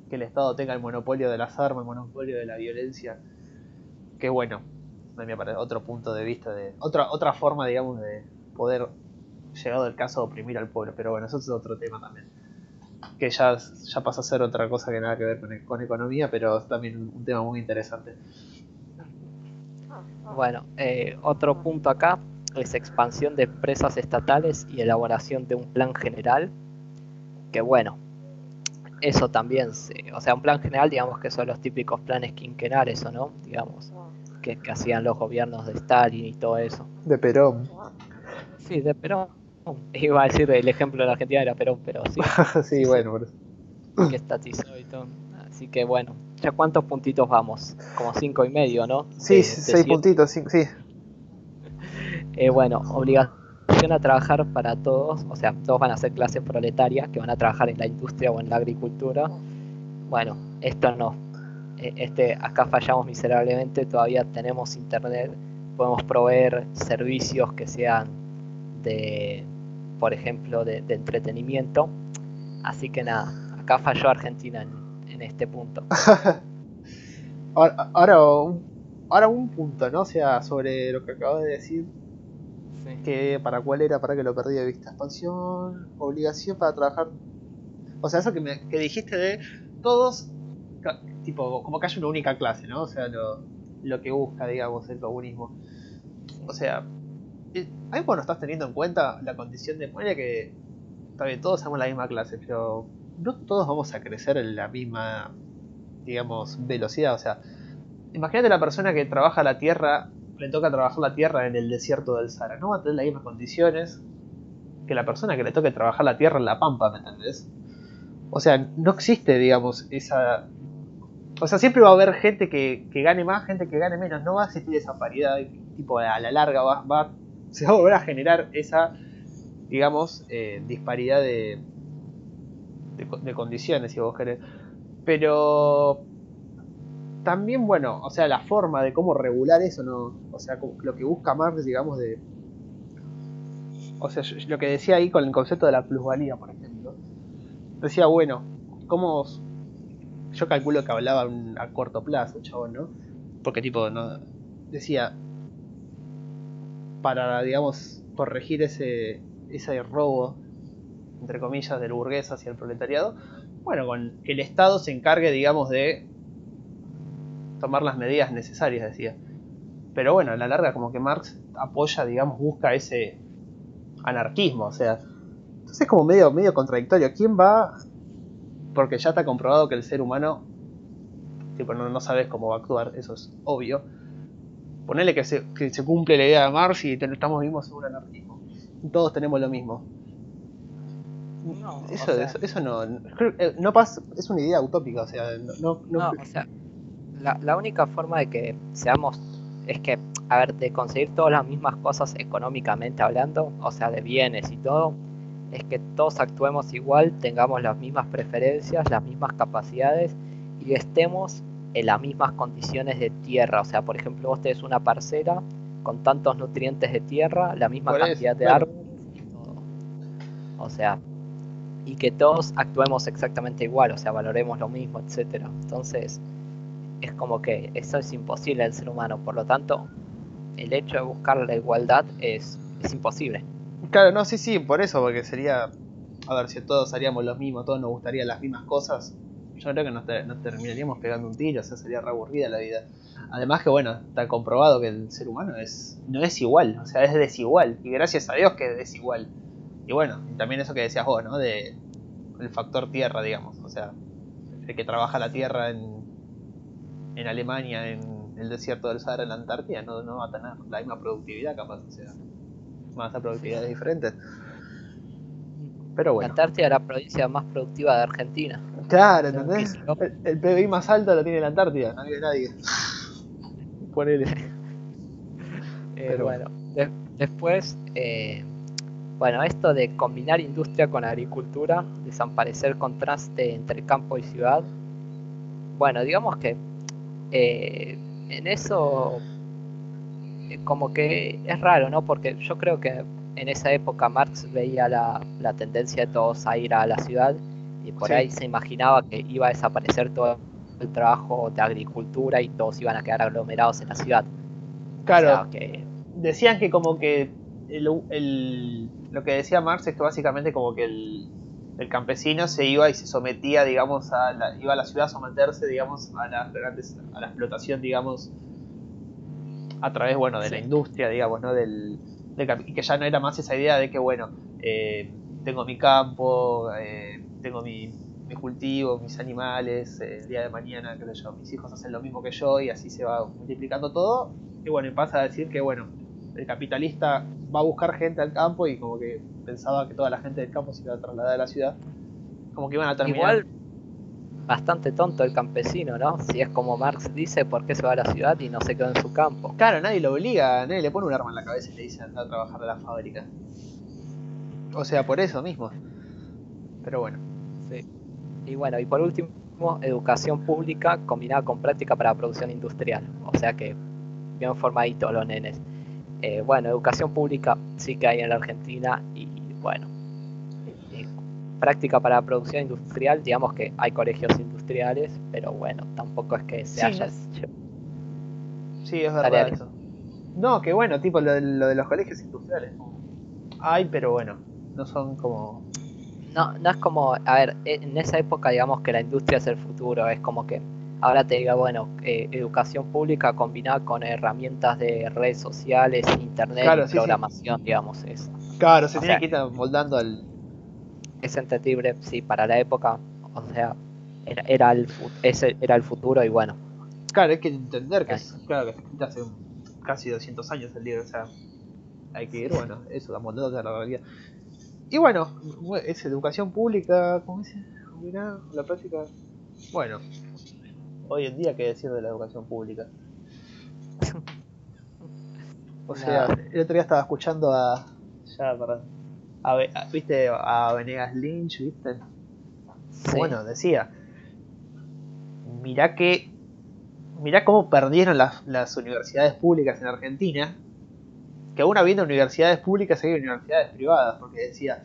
Que el Estado tenga el monopolio de las armas, el monopolio de la violencia. Que bueno, otro punto de vista de. Otra, otra forma, digamos, de poder, llegado el caso, oprimir al pueblo. Pero bueno, eso es otro tema también. Que ya, ya pasa a ser otra cosa que nada que ver con, e- con economía, pero es también un tema muy interesante. Bueno, eh, otro punto acá es expansión de empresas estatales y elaboración de un plan general. Que bueno, eso también, se- o sea, un plan general, digamos que son los típicos planes quinquenales, ¿o no? Digamos, que, que hacían los gobiernos de Stalin y todo eso. De Perón. Sí, de Perón. Iba a decir el ejemplo de la Argentina era Perón, pero sí, sí, bueno, que estatizó y todo. Así que bueno, ¿ya cuántos puntitos vamos? Como cinco y medio, ¿no? Sí, De- seis puntitos, sí. sí. Eh, bueno, obligación a trabajar para todos, o sea, todos van a ser clase proletaria que van a trabajar en la industria o en la agricultura. Bueno, esto no. Eh, Este, acá fallamos miserablemente, todavía tenemos internet, podemos proveer servicios que sean de, por ejemplo, de, de entretenimiento. Así que nada, acá falló Argentina en, en este punto. Ahora, ahora, un, ahora un punto, ¿no? O sea, sobre lo que acabas de decir, Sí. que para cuál era, para que lo perdí de vista. Expansión, obligación para trabajar. O sea, eso que, me, que dijiste de todos, tipo, como que hay una única clase, ¿no? O sea, lo, lo que busca, digamos, el comunismo. O sea, eh, ahí vos no estás teniendo en cuenta la condición de, ponele que, está bien, todos somos la misma clase, pero no todos vamos a crecer en la misma, digamos, velocidad. O sea, imagínate la persona que trabaja la tierra, le toca trabajar la tierra en el desierto del Sahara. No va a tener las mismas condiciones que la persona que le toque trabajar la tierra en la pampa, ¿me entendés? O sea, no existe, digamos, esa... O sea, siempre va a haber gente que, que gane más, gente que gane menos. No va a existir esa paridad, tipo, a la larga va, va, se va a volver a generar esa, digamos, eh, disparidad de, de, co- de condiciones, si vos querés. Pero también, bueno, o sea, la forma de cómo regular eso, ¿no? O sea, lo que busca Marx, digamos, de... O sea, lo que decía ahí con el concepto de la plusvalía, por ejemplo. Decía, bueno, ¿cómo...? Yo calculo que hablaba a corto plazo, chabón, ¿no? Porque tipo, no... Decía, para, digamos, corregir ese, ese robo, entre comillas, del burgués hacia el proletariado, bueno, con que el Estado se encargue, digamos, de tomar las medidas necesarias, decía. Pero bueno, a la larga como que Marx apoya, digamos, busca ese anarquismo, o sea, entonces es como medio, medio contradictorio. ¿Quién va? Porque ya está comprobado que el ser humano, tipo, no, no sabes cómo va a actuar, eso es obvio. Ponele que se, que se cumple la idea de Marx y te- estamos vivos en un anarquismo. Todos tenemos lo mismo. No, o Eso, sea- eso, eso no, eh, no pasa, es una idea utópica, o sea, no, no, no- No, o sea, la, la única forma de que seamos es que, a ver, de conseguir todas las mismas cosas económicamente hablando, o sea, de bienes y todo, es que todos actuemos igual, tengamos las mismas preferencias, las mismas capacidades y estemos en las mismas condiciones de tierra. O sea, por ejemplo, vos tenés una parcela con tantos nutrientes de tierra, la misma cantidad de claro. árboles y todo. O sea, y que todos actuemos exactamente igual, o sea, valoremos lo mismo, etcétera. Entonces, es como que eso es imposible al ser humano, por lo tanto, el hecho de buscar la igualdad es, es imposible. Claro, no, sí, sí, por eso, porque sería. A ver, si todos haríamos lo mismo, todos nos gustarían las mismas cosas, yo creo que nos, nos terminaríamos pegando un tiro, o sea, sería re aburrida la vida. Además, que bueno, está comprobado que el ser humano es no es igual, o sea, es desigual, y gracias a Dios que es desigual. Y bueno, también eso que decías vos, ¿no? De el factor tierra, digamos, o sea, el que trabaja la tierra en, en Alemania, en el desierto del Sahara, en la Antártida, no, no va a tener la misma productividad, capaz, o sea, van a productividades diferentes. Pero La bueno. Antártida es la provincia más productiva de Argentina. Claro, ¿entendés? El, el PBI más alto lo tiene la Antártida, no vive nadie. Ponele. Eh, Pero bueno, de- después, eh, bueno, esto de combinar industria con agricultura, desaparecer el contraste entre campo y ciudad. Bueno, digamos que eh, en eso como que es raro, ¿no? Porque yo creo que en esa época Marx veía la, la tendencia de todos a ir a la ciudad y por Sí. ahí se imaginaba que iba a desaparecer todo el trabajo de agricultura y todos iban a quedar aglomerados en la ciudad. O Claro, sea, que decían que como que el, el- lo que decía Marx es que básicamente como que el, el campesino se iba y se sometía, digamos, a la, iba a la ciudad a someterse, digamos, a las grandes, a la explotación, digamos, a través, bueno, de la industria, digamos, ¿no? Del, y que ya no era más esa idea de que, bueno, eh, tengo mi campo, eh, tengo mi, mi cultivo, mis animales, eh, el día de mañana, qué sé yo, mis hijos hacen lo mismo que yo y así se va multiplicando todo. Y bueno, y pasa a decir que, bueno, el capitalista va a buscar gente al campo y como que pensaba que toda la gente del campo se iba a trasladar a la ciudad. Como que iban a terminar. igual bastante tonto el campesino, ¿no? Si es como Marx dice, ¿por qué se va a la ciudad y no se queda en su campo? Claro, nadie lo obliga, nadie le pone un arma en la cabeza y le dice anda a trabajar de la fábrica. O sea, por eso mismo. Pero bueno. Sí. Y bueno, y por último, educación pública combinada con práctica para producción industrial. O sea que bien formaditos los nenes. Eh, bueno, educación pública sí que hay en la Argentina y bueno, práctica para producción industrial, digamos que hay colegios industriales, pero bueno, tampoco es que se Sí, haya... Sí, es verdad eso. No, que bueno, tipo lo, de- lo de los colegios industriales. Hay, pero bueno, no son como... No, no es como, a ver, e- en esa época digamos que la industria es el futuro, es como que ahora te diga, bueno, eh, educación pública combinada con herramientas de redes sociales, internet Claro, y sí, sí. programación, digamos, es, Claro, se O tiene sea- que ir moldando al... es entendible, sí, para la época, o sea, era, era, el, ese era el futuro y bueno, Claro, hay que entender que es, claro, que hace casi 200 años el libro, o sea, hay que ir, bueno, eso, amoldándote a la realidad. Y bueno, bu- es educación pública, ¿cómo dice? Con la práctica. Bueno, hoy en día, ¿qué decir de la educación pública? O sea, el otro día estaba escuchando a. Ya, perdón. A, Ve- a- ¿Viste? A Venegas Lynch, ¿viste? sí, Bueno, decía, mirá que, mirá cómo perdieron las, las universidades públicas en Argentina, que aún habiendo universidades públicas hay universidades privadas, porque decía,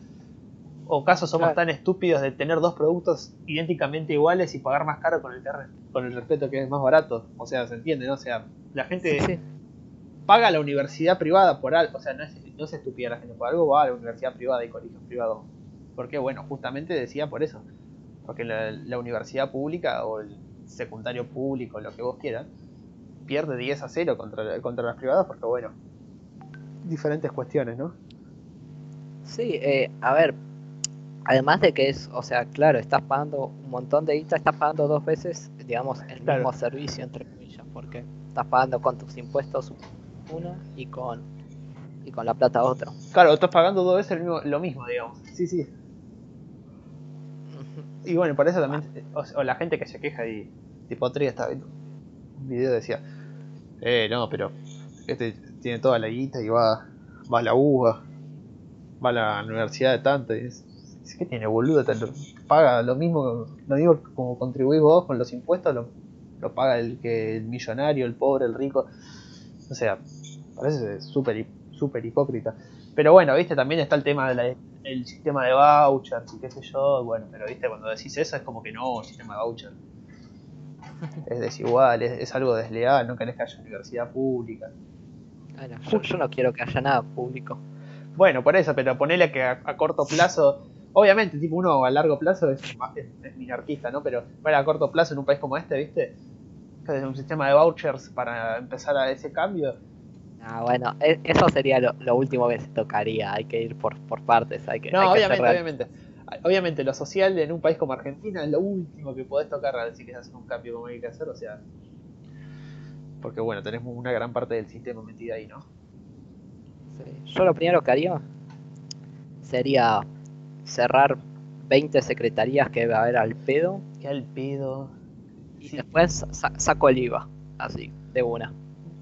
o caso somos Claro. tan estúpidos de tener dos productos idénticamente iguales y pagar más caro con el, con el respeto que es más barato, o sea, se entiende, ¿no? O sea, la gente sí, sí. Paga la universidad privada por algo, o sea, no es, no es estúpida la gente, por algo va a la universidad privada y colegios privados. Porque, bueno, justamente decía por eso. Porque la, la universidad pública o el secundario público, lo que vos quieras, pierde 10 a 0 contra, contra las privadas porque, bueno, diferentes cuestiones, ¿no? Sí, eh, a ver, además de que es, o sea, claro, estás pagando un montón de guita, estás pagando dos veces, digamos, el Claro. mismo servicio, entre comillas, porque estás pagando con tus impuestos una y con y con la plata otra. Claro, estás pagando dos veces el mismo- lo mismo, digamos. Sí, sí. Y bueno, por eso también, o, o la gente que se queja y tipo otro día estaba viendo un video decía, eh, no, pero este tiene toda la guita y va, va a la UBA, va a la universidad de tanto y es, es que tiene boludo, te lo- paga lo mismo, lo mismo como contribuís vos con los impuestos, lo, lo paga el que el millonario, el pobre, el rico, o sea, parece súper súper hipócrita. Pero bueno, viste, también está el tema del el sistema de vouchers y qué sé yo, bueno, pero viste, cuando decís eso es como que no, el sistema de voucher es desigual, es, es algo desleal, no querés que haya universidad pública. Bueno, yo, yo no quiero que haya nada público. Bueno, por eso, pero ponele que a, a corto plazo, obviamente, tipo uno a largo plazo es, es, es minarquista, ¿no? Pero para a corto plazo en un país como este, viste, que es un sistema de vouchers para empezar a ese cambio, Ah, bueno, e- eso sería lo, lo último que se tocaría, hay que ir por, por partes, hay que, No, hay que obviamente, obviamente. Obviamente, lo social en un país como Argentina es lo último que podés tocar si querés hacer un cambio como hay que hacer, o sea. Porque bueno, tenemos una gran parte del sistema metida ahí, ¿no? Sí. Yo lo primero que haría sería cerrar 20 secretarías que va a haber al pedo Qué al pedo. Y Sí. después sa- saco el IVA, así, de una.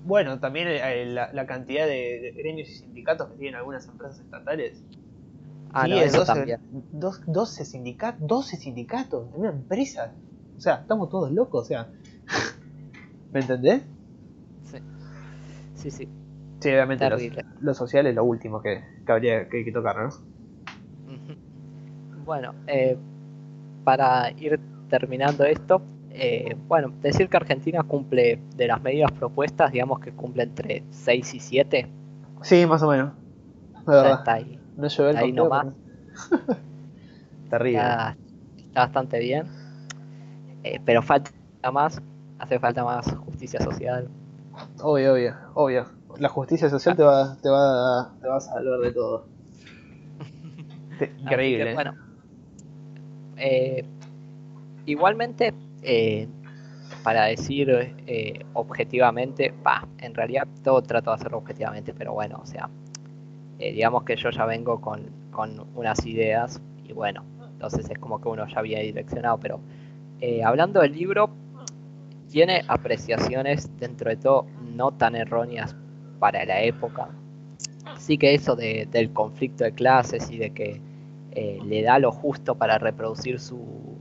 bueno, también eh, la, la cantidad de, de gremios y sindicatos que tienen algunas empresas estatales. Ah, Sí, no, es eso 12, también. dos- 12 sindicatos, 12 sindicatos en una empresa. O sea, estamos todos locos, o sea. ¿Me entendés? Sí, sí. sí. Sí, obviamente lo, Terrible. lo social es lo último que, que habría que, que tocar, ¿no? Bueno, eh, para ir terminando esto, eh, bueno, decir que Argentina cumple de las medidas propuestas, digamos que cumple entre 6 y 7, Sí, más o menos. La verdad. está ahí, No llevé el ahí nomás. pero- Terrible. está, está bastante bien, Eh, pero falta más, hace falta más justicia social. Obvio, obvio, obvio. La justicia social te va, te va, te va a salvar de todo. Increíble. que, bueno, eh, igualmente, eh, para decir eh, objetivamente, va, en realidad todo trato de hacerlo objetivamente, pero bueno, o sea, eh, digamos que yo ya vengo con, con unas ideas y bueno, entonces es como que uno ya había direccionado, pero hablando del libro, tiene apreciaciones dentro de todo no tan erróneas para la época. Sí que eso de- del conflicto de clases y de que le da lo justo para reproducir su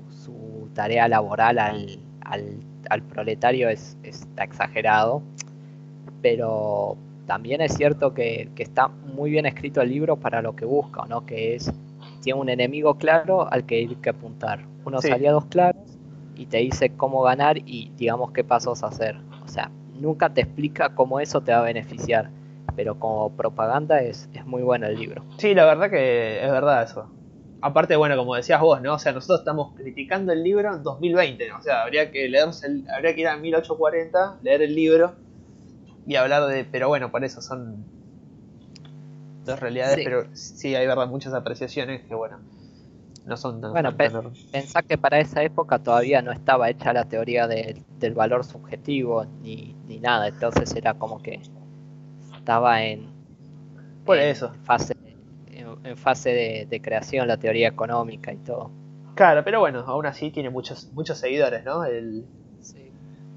tarea laboral al, al- al proletario es, está exagerado, pero también es cierto que, que está muy bien escrito el libro para lo que busca, ¿no? que es, tiene un enemigo claro al que hay que apuntar, unos Sí. aliados claros y te dice cómo ganar y digamos qué pasos hacer. O sea, nunca te explica cómo eso te va a beneficiar, pero como propaganda es, es muy bueno el libro. Sí, la verdad que es verdad eso. Aparte, bueno, como decías vos, ¿no? O sea, nosotros estamos criticando el libro en 2020, ¿no? O sea, habría que leerse el- habría que ir a 1840, leer el libro y hablar de, pero bueno, por eso son dos realidades, Sí. pero sí hay verdad muchas apreciaciones que bueno, no son tan, Bueno, pe- Pensá que para esa época todavía no estaba hecha la teoría de- del valor subjetivo ni, ni nada, entonces era como que estaba en, Por en eso. fase, en, fase de, de creación la teoría económica y todo. Claro, pero bueno, aún así tiene muchos muchos seguidores, ¿no? El,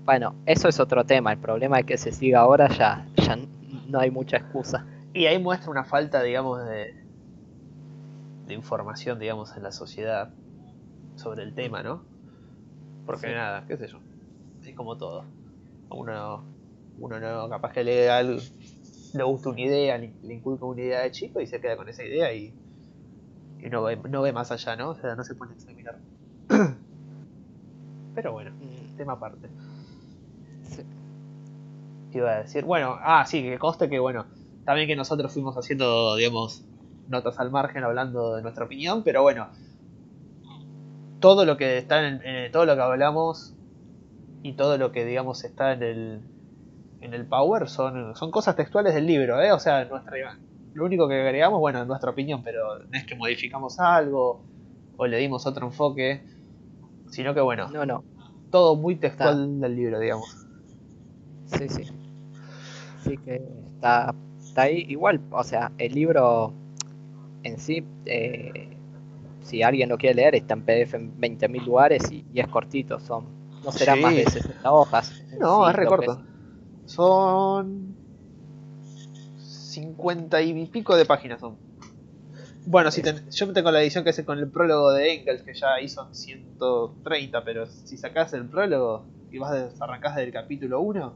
Bueno, eso es otro tema, el problema es que se siga ahora ya, ya no hay mucha excusa. Y ahí muestra una falta, digamos, de, de información, digamos, en la sociedad sobre el tema, ¿no? Porque Sí. nada, qué sé yo, es como todo. Uno, uno no, capaz que lee algo, le gusta una idea, le, le inculca una idea de chico y se queda con esa idea y, y no, ve, no ve más allá, ¿no? O sea, no se pone a examinar. Pero bueno, Mm, tema aparte. sí. ¿Qué iba a decir? Bueno, ah, sí, que conste que, bueno, también que nosotros fuimos haciendo, digamos, notas al margen hablando de nuestra opinión, pero bueno, todo lo que está en, en- todo lo que hablamos y todo lo que, digamos, está en el, en el Power son, son cosas textuales del libro, ¿eh? O sea, nuestra, lo único que agregamos, bueno, es nuestra opinión, pero no es que modificamos algo o le dimos otro enfoque, sino que, bueno, No, no, todo muy textual del libro, digamos. sí, sí. Sí que está, está ahí igual, o sea, el libro en sí, eh, si alguien lo quiere leer, está en PDF en 20.000 lugares y, y es cortito, son, no serán Sí. más de 60 hojas. en No, sí, es re lo que corto. Son 50 y pico de páginas son. Bueno, si ten- yo tengo la edición que es con el prólogo de Engels, que ya ahí son 130, pero si sacás el prólogo y vas de, arrancás del capítulo 1,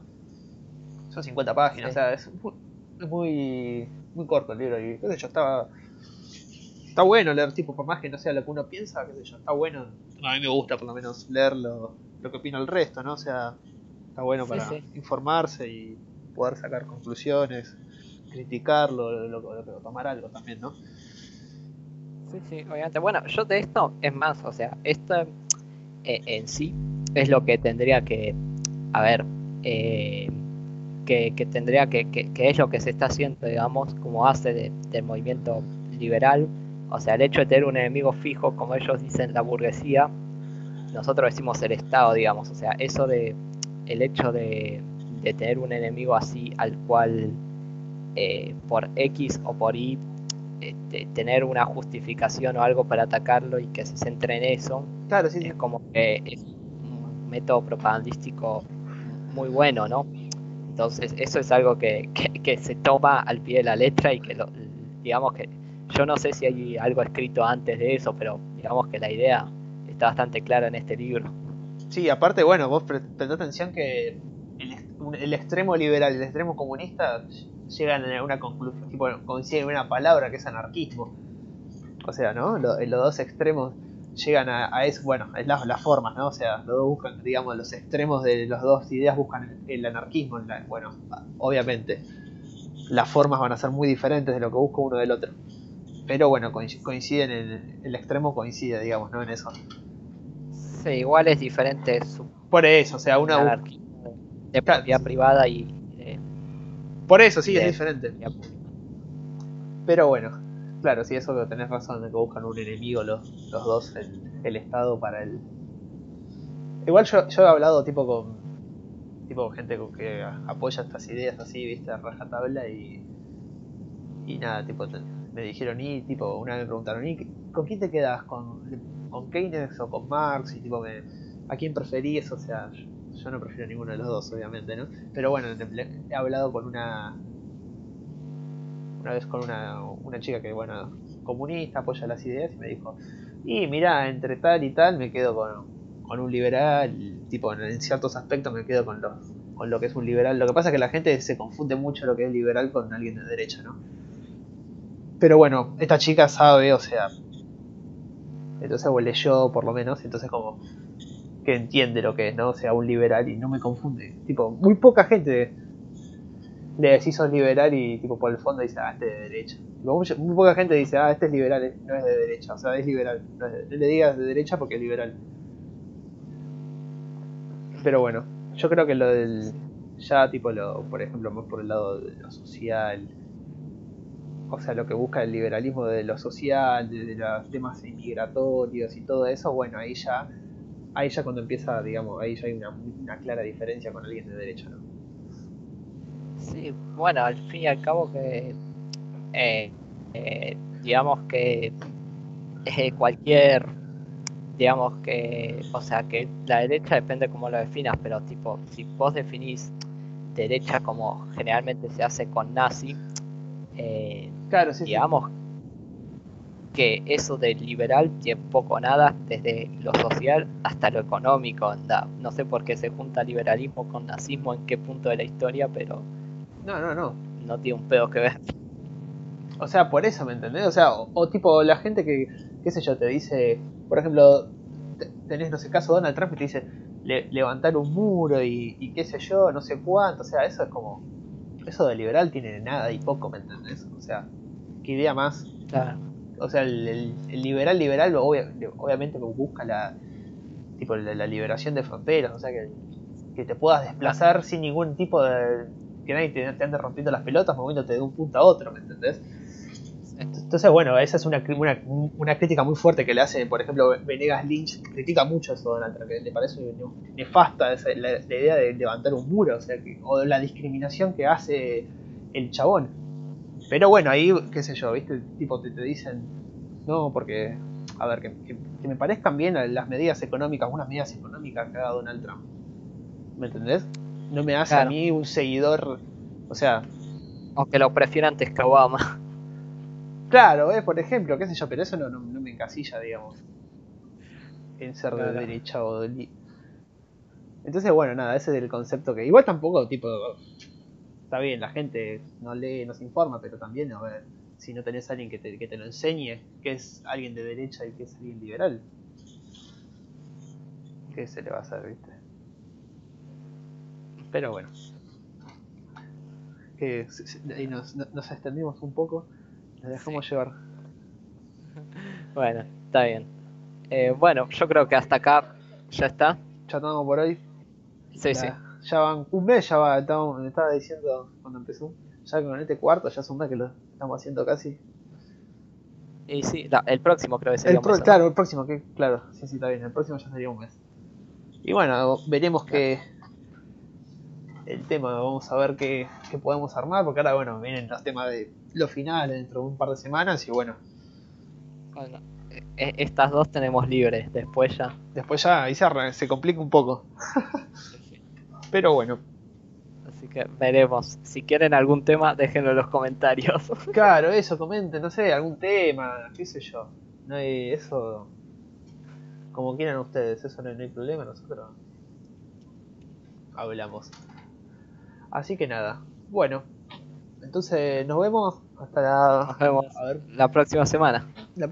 son 50 páginas, Sí. o sea, es muy, es muy, muy corto el libro y qué sé yo, estaba... Está bueno leer, tipo, por más que no sea lo que uno piensa, qué sé yo, está bueno. A mí me gusta por lo menos leer lo, lo que opina el resto, ¿no? O sea, está bueno para sí. informarse y poder sacar conclusiones, criticarlo, lo, lo- lo- tomar algo también, ¿no? Sí, sí, obviamente. Bueno, yo de esto, es más, o sea, esto eh, en sí es lo que tendría que, a ver, eh, que, que tendría que, que, que es lo que se está haciendo, digamos, como de- del movimiento liberal. O sea, el hecho de tener un enemigo fijo, como ellos dicen, la burguesía, nosotros decimos el Estado, digamos. O sea, eso de, el hecho de, de tener un enemigo así al cual eh, por X o por Y este, tener una justificación o algo para atacarlo y que se centre en eso, Claro, sí, sí. es como que es un método propagandístico muy bueno, ¿no? Entonces eso es algo que, que, que se toma al pie de la letra y que lo, digamos que yo no sé si hay algo escrito antes de eso, pero digamos que la idea está bastante clara en este libro. Sí, aparte, bueno, vos pre- prestá atención que el, el extremo liberal y el extremo comunista llegan a una conclusión, tipo, coinciden en una palabra que es anarquismo. O sea, ¿no? Lo- los dos extremos llegan a, a eso, bueno, es la- las formas, ¿no? O sea, los dos buscan, digamos, los extremos de las dos ideas buscan el, el anarquismo. la- bueno, obviamente, las formas van a ser muy diferentes de lo que busca uno del otro. Pero bueno, coinc- coinciden en el extremo coincide, digamos, ¿no? En eso. Sí, igual es diferente su Por eso, o sea, una anarquismo de Claro. propiedad privada y de Por eso sí, es diferente. Pero bueno, claro, sí, eso tenés razón, de que buscan un enemigo los, los dos, el, el Estado para el... Igual yo, yo he hablado tipo con tipo gente que apoya estas ideas así, viste, a rajatabla y... Y nada, tipo, me dijeron, y tipo, una vez me preguntaron, ¿y con quién te quedas? ¿Con, con Keynes o con Marx? Y tipo, me, ¿a quién preferís? O sea, yo, no prefiero ninguno de los dos, obviamente, ¿no? Pero bueno, he hablado con una una vez con una, una chica que, bueno, comunista, apoya las ideas y me dijo, y mira, entre tal y tal me quedo con, con un liberal, tipo, en, ciertos aspectos me quedo con lo, con lo que es un liberal. Lo que pasa es que la gente se confunde mucho lo que es liberal con alguien de derecha, ¿no? Pero bueno, esta chica sabe, o sea, entonces o leyó por lo menos, entonces como que entiende lo que es, ¿no? O sea, un liberal y no me confunde. Tipo, muy poca gente le decís sos liberal y tipo por el fondo dice, ah, este es de derecha. Muy poca gente dice, ah, este es liberal, eh, no es de derecha, o sea, es liberal. No, no le digas de derecha porque es liberal. Pero bueno, yo creo que lo del. Ya, tipo, lo, por ejemplo, más por el lado de lo social. O sea, lo que busca el liberalismo de lo social, de, los temas inmigratorios y todo eso, bueno, ahí ya. Ahí ya cuando empieza, digamos, ahí ya hay una, una clara diferencia con alguien de derecha, ¿no? Sí, bueno, al fin y al cabo que eh, eh, digamos que eh, cualquier digamos que o sea que la derecha depende cómo lo definas, pero tipo si vos definís derecha como generalmente se hace con nazi, eh, Claro, sí, sí. digamos que eso de liberal tiene poco nada desde lo social hasta lo económico, anda. No sé por qué se junta liberalismo con nazismo en qué punto de la historia, pero No, no, no. no tiene un pedo que ver. O sea, por eso, ¿me entendés? O sea, o, o tipo la gente que, qué sé yo, te dice, por ejemplo, te- tenés, no sé, caso Donald Trump y te dice le- levantar un muro y, y qué sé yo, no sé cuánto, o sea, eso es como, eso de liberal tiene nada y poco, ¿me entendés? O sea, qué idea más, Claro. o sea, el, el- el liberal liberal obvia- obviamente busca la, tipo, la, la liberación de fronteras, o sea, que, que te puedas desplazar sin ningún tipo de, que nadie te, te ande rompiendo las pelotas moviéndote de un punto a otro, ¿me entendés? Entonces, bueno, esa es una, una, una crítica muy fuerte que le hace, por ejemplo, Venegas Lynch, critica mucho eso a Donald Trump, que le parece ne- nefasta esa, la, la idea de levantar un muro, o sea, que, o la discriminación que hace el chabón. Pero bueno, ahí, qué sé yo, ¿viste? Tipo, te, te dicen, no, porque, a ver, que, que- que me parezcan bien las medidas económicas, unas medidas económicas que haga Donald Trump. ¿Me entendés? No me hace a mí un seguidor, o sea, Aunque lo prefiera antes que Obama. Claro, eh, por ejemplo, qué sé yo, pero eso no, no, no me encasilla, digamos, en ser de derecha o de... li- Entonces, bueno, nada, ese es el concepto que... Igual tampoco, tipo, está bien, la gente no lee, no se informa, pero también, a ver, si no tenés a alguien que te, que te lo enseñe, que es alguien de derecha y que es alguien liberal, ¿qué se le va a hacer, viste? Pero bueno. Que nos, nos extendimos un poco, nos dejamos llevar. Bueno, está bien. Eh, bueno, yo creo que hasta acá ya está. Ya estamos por hoy. Sí, La- sí. Ya van un mes, ya va, estamos- me estaba diciendo cuando empezó. Ya con este cuarto, ya es un mes que lo estamos haciendo casi. Y sí, el próximo creo que El sería pro- un mes, ¿no? claro, el próximo, que claro, sí, sí, está bien. El próximo ya sería un mes. Y bueno, veremos qué. El tema, vamos a ver qué, qué podemos armar, porque ahora, bueno, vienen los temas de los finales dentro de un par de semanas y bueno, Bueno, eh, estas dos tenemos libres, después ya. después ya ahí se, se complica un poco. Pero bueno, Así que veremos. Si quieren algún tema, déjenlo en los comentarios. Claro, eso, comenten, no sé, algún tema, qué sé yo. No hay, eso, como quieran ustedes, eso no, no hay problema, nosotros hablamos. Así que nada, bueno, entonces nos vemos hasta la... Nos vemos A ver, la próxima semana. la